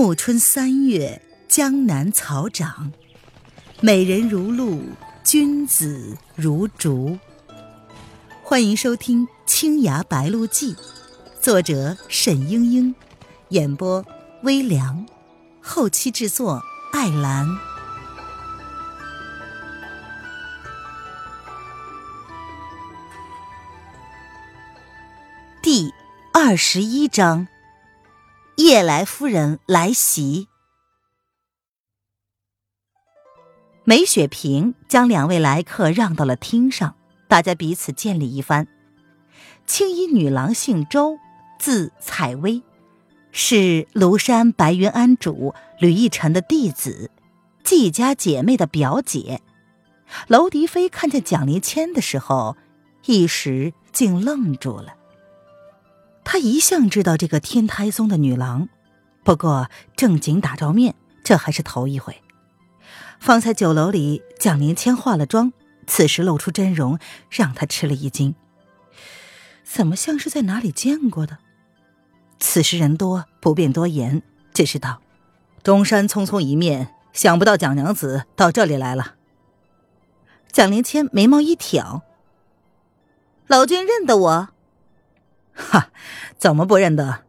暮春三月，江南草长，美人如露，君子如竹。欢迎收听《青崖白鹿记》，作者沈英英，演播微凉，后期制作艾兰。第二十一章。夜来夫人来袭，梅雪萍将两位来客让到了厅上，大家彼此见礼一番。青衣女郎姓周，字采薇，是庐山白云庵主吕逸尘的弟子，季家姐妹的表姐。娄迪飞看见蒋灵谦的时候，一时竟愣住了。他一向知道这个天台宗的女郎，不过正经打照面，这还是头一回。方才酒楼里，蒋灵谦化了妆，此时露出真容，让他吃了一惊。怎么像是在哪里见过的？此时人多，不便多言，只是道：“中山匆匆一面，想不到蒋娘子到这里来了。”蒋灵谦眉毛一挑：“老君认得我？”哈，怎么不认得？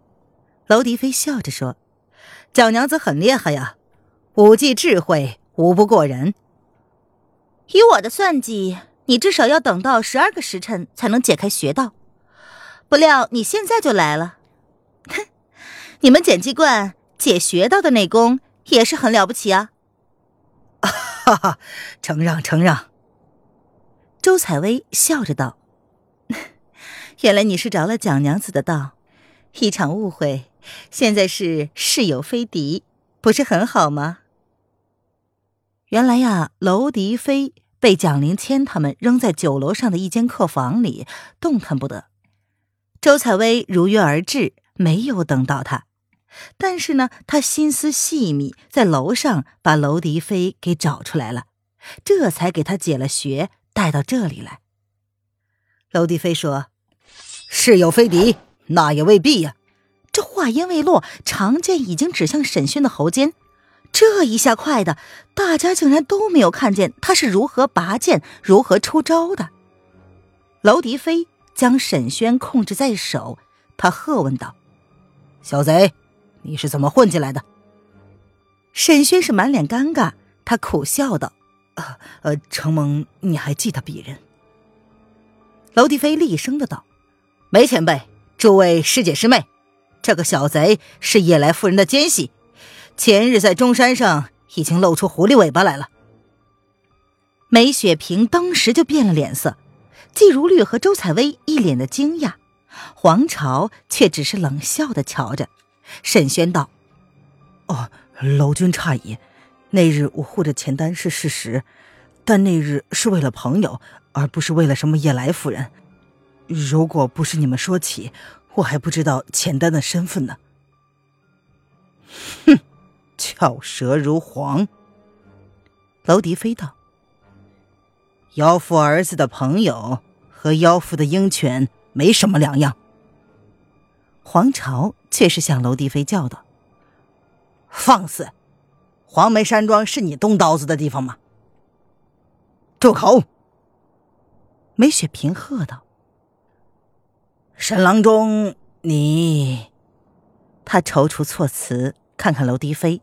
娄迪飞笑着说：“蒋娘子很厉害呀，武技智慧无不过人。以我的算计，你至少要等到十二个时辰才能解开穴道。不料你现在就来了，哼！你们剪辑观解穴道的内功也是很了不起啊！” 哈哈，承让承让。周采薇笑着道。原来你是着了蒋娘子的道，一场误会，现在是是友非敌，不是很好吗？原来呀，娄迪飞被蒋灵谦他们扔在酒楼上的一间客房里，动弹不得。周采薇如约而至，没有等到他，但是呢，他心思细密，在楼上把娄迪飞给找出来了，这才给他解了穴，带到这里来。娄迪飞说。是有非敌，那也未必呀。这话音未落，长剑已经指向沈轩的喉间。这一下快的，大家竟然都没有看见他是如何拔剑、如何出招的。娄迪飞将沈轩控制在手，他喝问道：“小贼，你是怎么混进来的？”沈轩是满脸尴尬，他苦笑道：“呃呃，承蒙你还记得鄙人。”娄迪飞厉声的道。梅前辈，诸位师姐师妹，这个小贼是夜来夫人的奸细，前日在中山上已经露出狐狸尾巴来了。梅雪萍当时就变了脸色，季如绿和周采薇一脸的惊讶，黄巢却只是冷笑的瞧着。沈轩道：“哦，楼君诧异，那日我护着钱丹是事实，但那日是为了朋友，而不是为了什么夜来夫人。”如果不是你们说起，我还不知道钱丹的身份呢。哼，巧舌如簧。娄迪飞道：“妖妇儿子的朋友和妖妇的鹰犬没什么两样。”黄巢却是向娄迪飞叫道：“放肆！黄梅山庄是你动刀子的地方吗？”住口！梅雪平喝道。沈郎中，你……他踌躇措辞，看看娄迪飞，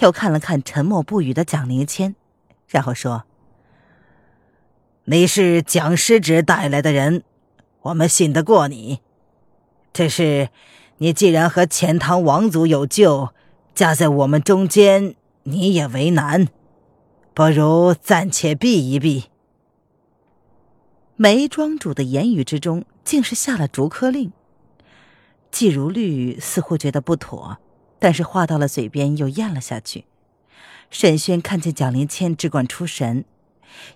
又看了看沉默不语的蒋灵谦，然后说：“你是蒋师侄带来的人，我们信得过你。只是，你既然和钱塘王族有旧，夹在我们中间，你也为难，不如暂且避一避。”梅庄主的言语之中。竟是下了逐客令。季如绿似乎觉得不妥，但是话到了嘴边又咽了下去。沈轩看见蒋灵谦只管出神，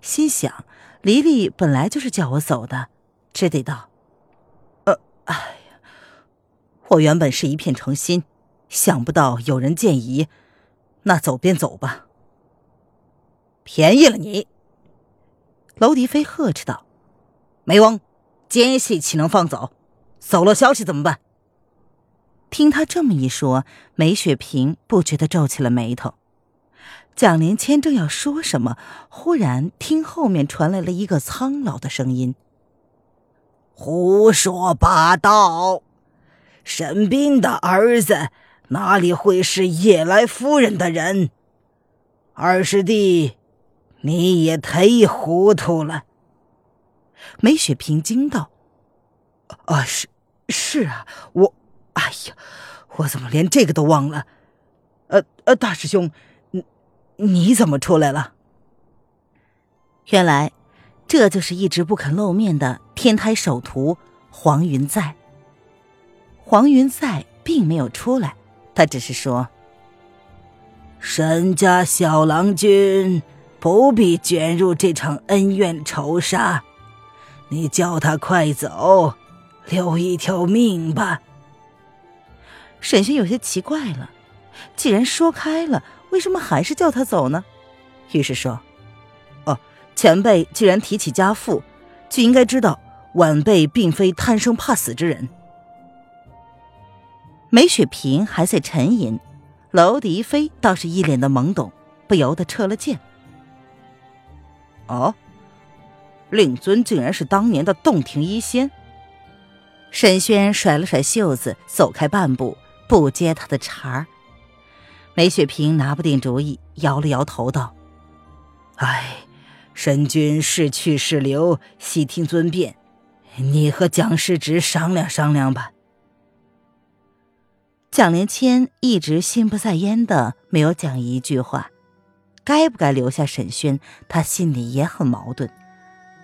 心想：黎黎本来就是叫我走的，只得道：“呃，哎，我原本是一片诚心，想不到有人见疑，那走便走吧。”便宜了你！娄迪飞呵斥道：“梅翁。奸细岂能放走？走漏消息怎么办？听他这么一说，梅雪萍不觉得皱起了眉头。蒋灵谦正要说什么，忽然听后面传来了一个苍老的声音：“胡说八道！沈斌的儿子哪里会是夜来夫人的人？二师弟，你也忒糊涂了。”梅雪萍惊道：“啊，是是啊，我，哎呀，我怎么连这个都忘了？呃呃，大师兄，你你怎么出来了？原来，这就是一直不肯露面的天台首徒黄云在。黄云在并没有出来，他只是说：“沈家小郎君不必卷入这场恩怨仇杀。”你叫他快走，留一条命吧。沈轩有些奇怪了，既然说开了，为什么还是叫他走呢？于是说：“哦，前辈既然提起家父，就应该知道晚辈并非贪生怕死之人。”梅雪萍还在沉吟，娄迪飞倒是一脸的懵懂，不由得撤了剑。哦。令尊竟然是当年的洞庭一仙。沈轩甩了甩袖子，走开半步，不接他的茬儿。梅雪萍拿不定主意，摇了摇头道：“哎，沈君是去是留，悉听尊便。你和蒋师侄商量商量吧。”蒋连谦一直心不在焉的没有讲一句话，该不该留下沈轩，他心里也很矛盾。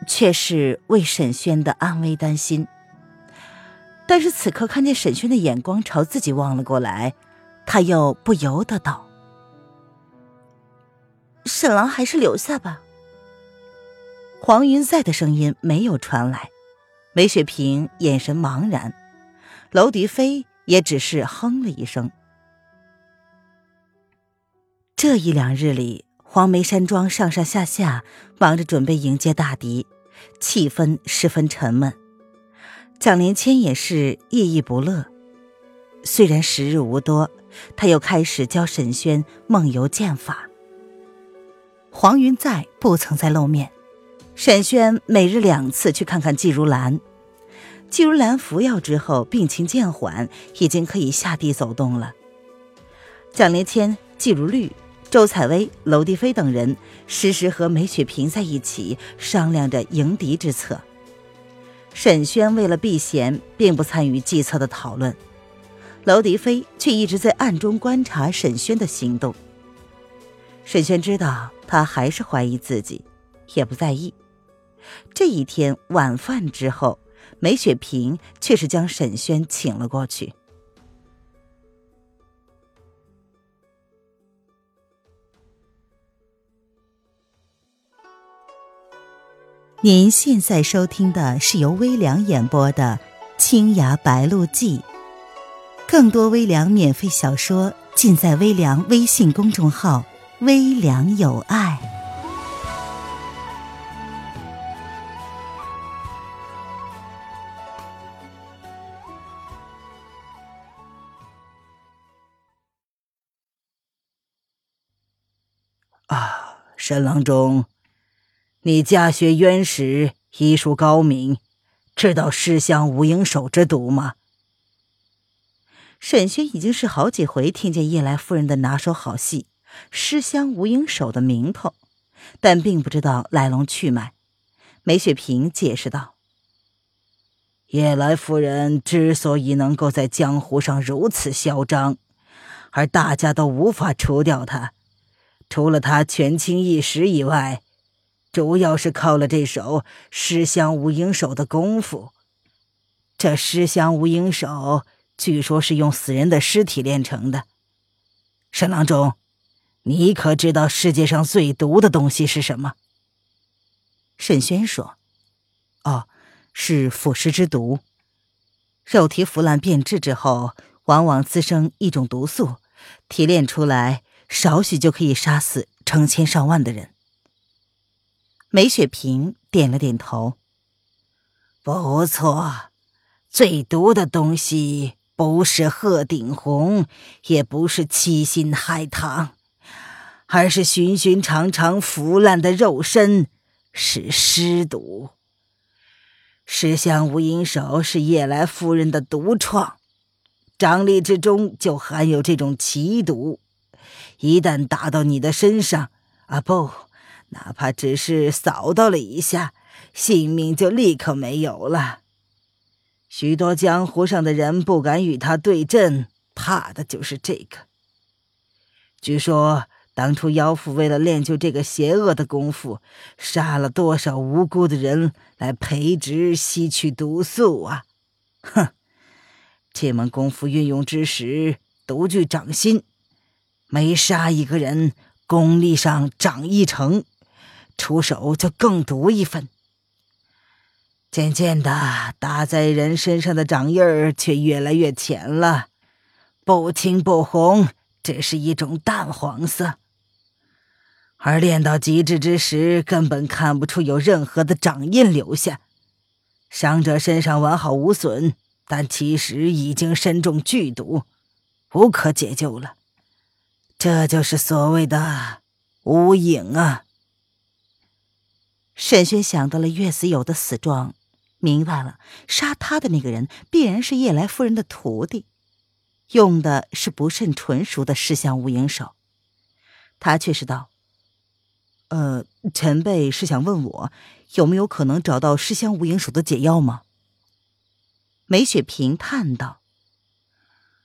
却是为沈轩的安危担心，但是此刻看见沈轩的眼光朝自己望了过来，他又不由得道：“沈郎还是留下吧。”黄云在的声音没有传来，梅雪萍眼神茫然，娄迪飞也只是哼了一声。这一两日里。黄梅山庄上上下下忙着准备迎接大敌，气氛十分沉闷。蒋连谦也是夜夜不乐。虽然时日无多，他又开始教沈轩梦游剑法。黄云在不曾再露面，沈轩每日两次去看看季如兰。季如兰服药之后病情渐缓，已经可以下地走动了。蒋连谦、季如绿。周采薇、娄迪飞等人时时和梅雪萍在一起商量着迎敌之策。沈轩为了避嫌，并不参与计策的讨论，娄迪飞却一直在暗中观察沈轩的行动。沈轩知道他还是怀疑自己，也不在意。这一天晚饭之后，梅雪萍却是将沈轩请了过去。您现在收听的是由微凉演播的《青崖白鹿记》，更多微凉免费小说尽在微凉微信公众号“微凉有爱”。啊，沈郎中。你家学渊史，医术高明，知道尸香无影手之毒吗？沈轩已经是好几回听见叶来夫人的拿手好戏“尸香无影手”的名头，但并不知道来龙去脉。梅雪萍解释道：“叶来夫人之所以能够在江湖上如此嚣张，而大家都无法除掉她，除了她权倾一时以外。”主要是靠了这手尸香无影手的功夫。这尸香无影手据说是用死人的尸体炼成的。沈郎中，你可知道世界上最毒的东西是什么？沈轩说：“哦，是腐尸之毒。肉体腐烂变质之后，往往滋生一种毒素，提炼出来少许就可以杀死成千上万的人。”梅雪萍点了点头。不错，最毒的东西不是鹤顶红，也不是七星海棠，而是寻寻常常腐烂的肉身，是尸毒。尸香无影手是夜来夫人的独创，掌力之中就含有这种奇毒，一旦打到你的身上，啊不，哪怕只是扫到了一下，性命就立刻没有了。许多江湖上的人不敢与他对阵，怕的就是这个。据说当初妖妇为了练就这个邪恶的功夫，杀了多少无辜的人来培植吸取毒素啊！哼，这门功夫运用之时，独具掌心，每杀一个人，功力上长一成，出手就更毒一分。渐渐的，打在人身上的掌印儿却越来越浅了，不青不红，只是一种淡黄色。而练到极致之时，根本看不出有任何的掌印留下。伤者身上完好无损，但其实已经身中剧毒，无可解救了。这就是所谓的无影啊！沈轩想到了岳子友的死状。明白了，杀他的那个人必然是叶来夫人的徒弟，用的是不甚纯熟的尸香无影手。他却是道：“呃，前辈是想问我，有没有可能找到尸香无影手的解药吗？”梅雪萍叹道：“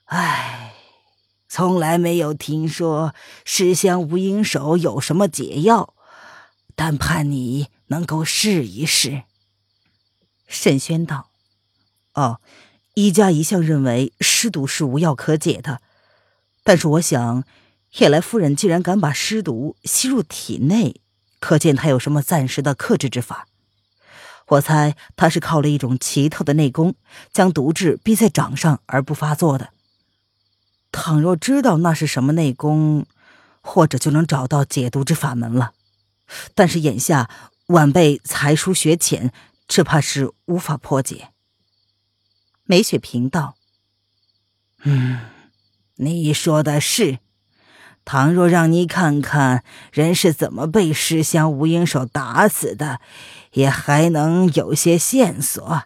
唉，从来没有听说尸香无影手有什么解药，但盼你能够试一试。”沈轩道：“哦，一家一向认为尸毒是无药可解的，但是我想，叶来夫人既然敢把尸毒吸入体内，可见她有什么暂时的克制之法。我猜她是靠了一种奇特的内功，将毒质逼在掌上而不发作的。倘若知道那是什么内功，或者就能找到解毒之法门了。但是眼下晚辈才疏学浅。”只怕是无法破解。梅雪萍道：“嗯，你说的是。倘若让你看看人是怎么被尸香无影手打死的，也还能有些线索。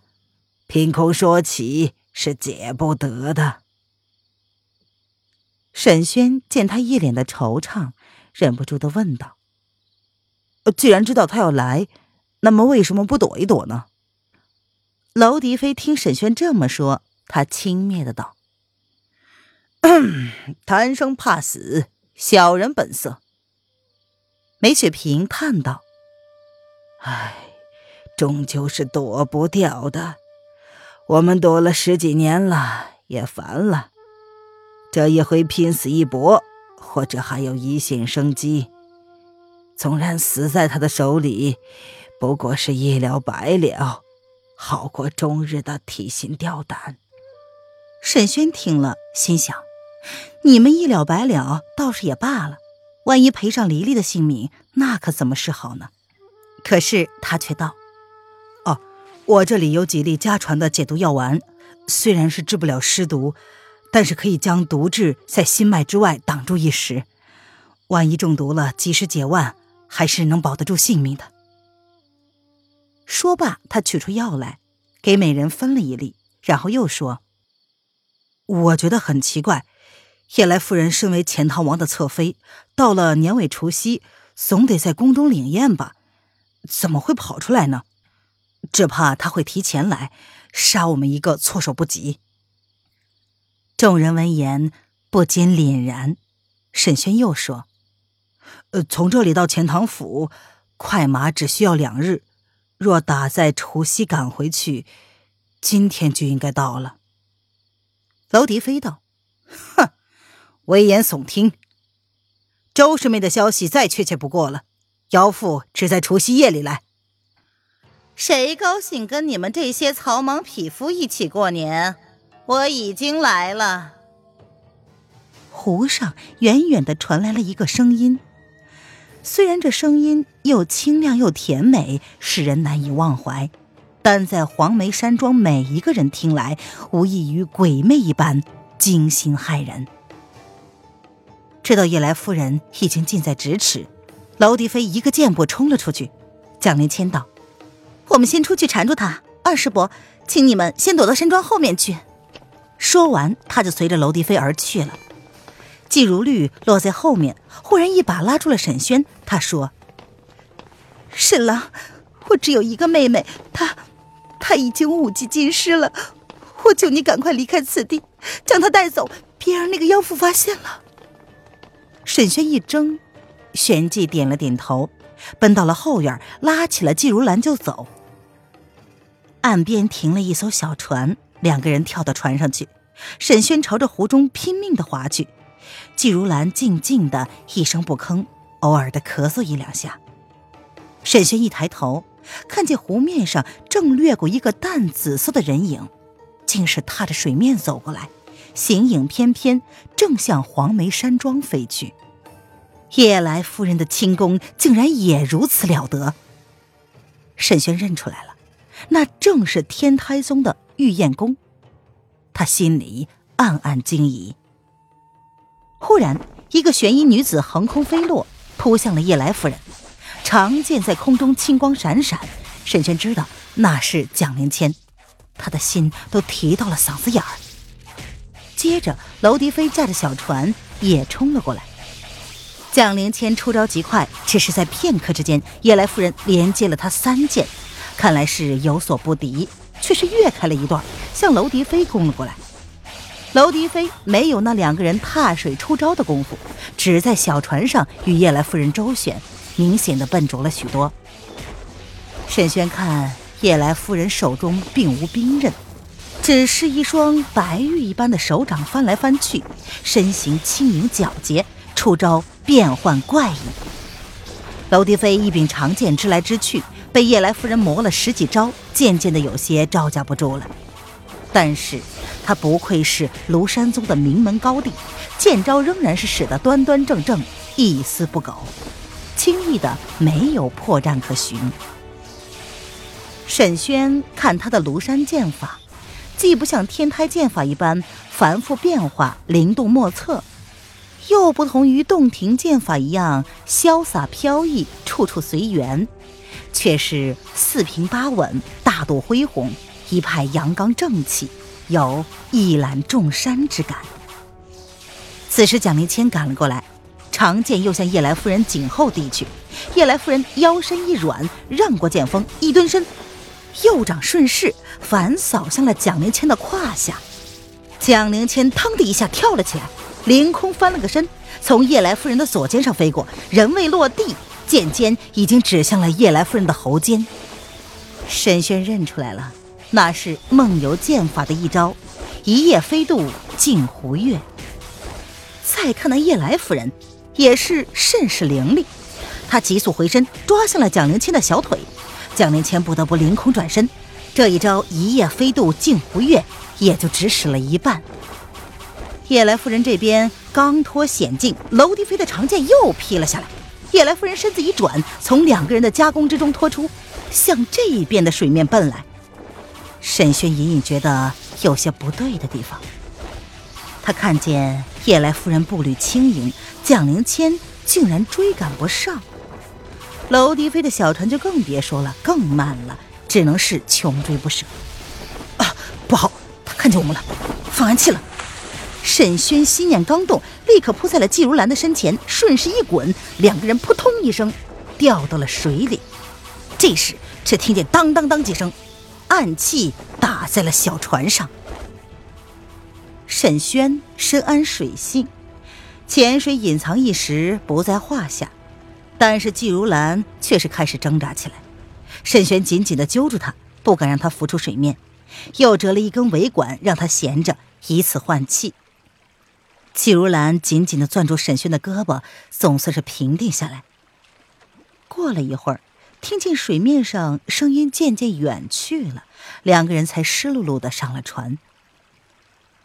凭空说起是解不得的。”沈轩见他一脸的惆怅，忍不住的问道：“既然知道他要来？”那么为什么不躲一躲呢？娄迪飞听沈轩这么说，他轻蔑的道：“贪生怕死，小人本色。”梅雪萍叹道：“唉，终究是躲不掉的。我们躲了十几年了，也烦了。这一回拼死一搏，或者还有一线生机。纵然死在他的手里。”不过是一了百了，好过终日的提心吊胆。沈轩听了，心想：你们一了百了倒是也罢了，万一赔上黎黎的性命，那可怎么是好呢？可是他却道：“哦，我这里有几粒家传的解毒药丸，虽然是治不了尸毒，但是可以将毒质在心脉之外挡住一时。万一中毒了，及时解腕，还是能保得住性命的。”说罢，他取出药来，给美人分了一粒，然后又说：“我觉得很奇怪，夜来夫人身为钱塘王的侧妃，到了年尾除夕，总得在宫中领宴吧？怎么会跑出来呢？只怕他会提前来，杀我们一个措手不及。”众人闻言不禁凛然。沈轩又说：“呃，从这里到钱塘府，快马只需要两日。”若打在除夕赶回去，今天就应该到了。娄迪飞道：“哼，危言耸听。周师妹的消息再确切不过了，妖妇只在除夕夜里来。谁高兴跟你们这些草莽匹夫一起过年？我已经来了。”湖上远远的传来了一个声音。虽然这声音又清亮又甜美，使人难以忘怀，但在黄梅山庄每一个人听来，无异于鬼魅一般惊心骇人。知道叶来夫人已经近在咫尺，娄迪飞一个箭步冲了出去。蒋灵谦道：“我们先出去缠住他。二师伯，请你们先躲到山庄后面去。”说完，他就随着娄迪飞而去了。季如绿落在后面，忽然一把拉住了沈轩。他说：“沈郎，我只有一个妹妹，她，她已经五级进师了。我求你赶快离开此地，将她带走，别让那个妖妇发现了。”沈轩一怔，旋即点了点头，奔到了后院，拉起了季如兰就走。岸边停了一艘小船，两个人跳到船上去。沈轩朝着湖中拼命的划去，季如兰静静的一声不吭，偶尔的咳嗽一两下。沈轩一抬头，看见湖面上正掠过一个淡紫色的人影，竟是踏着水面走过来。形影翩翩，正向黄梅山庄飞去。夜来夫人的轻功竟然也如此了得。沈轩认出来了，那正是天台宗的玉燕宫。他心里暗暗惊疑。忽然，一个玄衣女子横空飞落，扑向了叶来夫人。长剑在空中青光闪闪，沈轩知道那是蒋灵谦，他的心都提到了嗓子眼儿。接着，娄迪飞驾着小船也冲了过来。蒋灵谦出招极快，只是在片刻之间，叶来夫人连接了他三剑，看来是有所不敌，却是跃开了一段，向娄迪飞攻了过来。娄迪飞没有那两个人踏水出招的功夫，只在小船上与叶来夫人周旋，明显的笨拙了许多。沈轩看叶来夫人手中并无兵刃。只是一双白玉一般的手掌翻来翻去，身形轻盈皎洁，出招变幻怪异。娄迪飞一柄长剑支来支去，被叶来夫人磨了十几招，渐渐的有些招架不住了。但是他不愧是庐山宗的名门高弟，剑招仍然是使得端端正正，一丝不苟，轻易的没有破绽可寻。沈轩看他的庐山剑法。既不像天台剑法一般繁复变化、灵动莫测，又不同于洞庭剑法一样潇洒飘逸、处处随缘，却是四平八稳、大度恢宏，一派阳刚正气，有一览众山之感。此时蒋灵谦赶了过来，长剑又向叶来夫人颈后递去，叶来夫人腰身一软，让过剑锋，一蹲身。右掌顺势反扫向了蒋灵谦的胯下，蒋灵谦腾的一下跳了起来，凌空翻了个身，从叶来夫人的左肩上飞过，人未落地，剑尖已经指向了叶来夫人的喉间。沈轩认出来了，那是梦游剑法的一招“一夜飞渡镜湖月”。再看那叶来夫人，也是甚是凌厉，她急速回身，抓向了蒋灵谦的小腿。蒋灵谦不得不凌空转身，这一招一夜飞渡镜湖月也就只使了一半。叶来夫人这边刚脱险境，娄迪飞的长剑又劈了下来。叶来夫人身子一转，从两个人的夹攻之中脱出，向这一边的水面奔来。沈轩隐隐觉得有些不对的地方，他看见夜来夫人步履轻盈，蒋灵谦竟然追赶不上。娄迪飞的小船就更别说了，更慢了，只能是穷追不舍。啊，不好，他看见我们了，放暗器了。沈轩心念刚动，立刻扑在了季如兰的身前，顺势一滚，两个人扑通一声掉到了水里。这时，却听见当当当几声，暗器打在了小船上。沈轩深谙水性，潜水隐藏一时不在话下。但是季如兰却是开始挣扎起来，沈轩紧紧的揪住她，不敢让她浮出水面，又折了一根尾管让她闲着，以此换气。季如兰紧紧的攥住沈轩的胳膊，总算是平定下来。过了一会儿，听见水面上声音渐渐远去了，两个人才湿漉漉的上了船。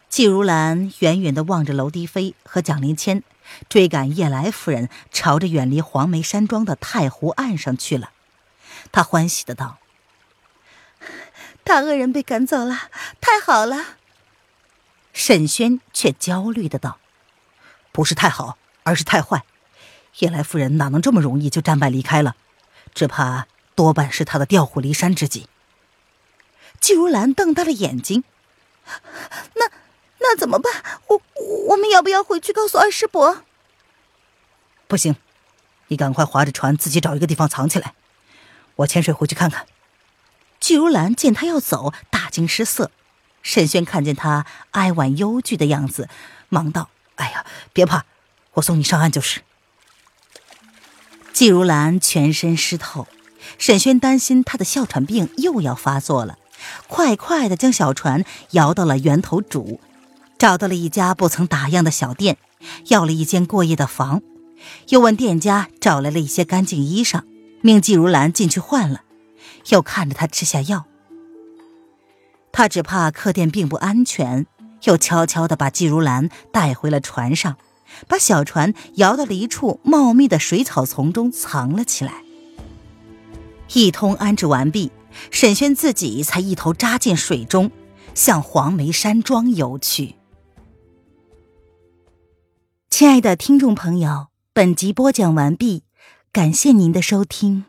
季如兰远远地望着娄迪飞和蒋灵谦。追赶叶来夫人，朝着远离黄梅山庄的太湖岸上去了。他欢喜的道：“大恶人被赶走了，太好了。沈轩却焦虑的道：“不是太好，而是太坏。叶来夫人哪能这么容易就战败离开了？只怕多半是他的调虎离山之计。”季如兰瞪大了眼睛：“那那怎么办？我我们要不要回去告诉二师伯？”“不行，你赶快划着船自己找一个地方藏起来，我潜水回去看看。”季如兰见他要走，大惊失色。沈轩看见他哀婉忧惧的样子，忙道：“哎呀，别怕，我送你上岸就是。”季如兰全身湿透，沈轩担心她的哮喘病又要发作了，快快的将小船摇到了源头渚，找到了一家不曾打烊的小店，要了一间过夜的房，又问店家找来了一些干净衣裳，命季如兰进去换了。又看着她吃下药，他只怕客店并不安全，又悄悄地把季如兰带回了船上，把小船摇到了一处茂密的水草丛中藏了起来。一通安置完毕，沈轩自己才一头扎进水中，向黄梅山庄游去。亲爱的听众朋友，本集播讲完毕，感谢您的收听。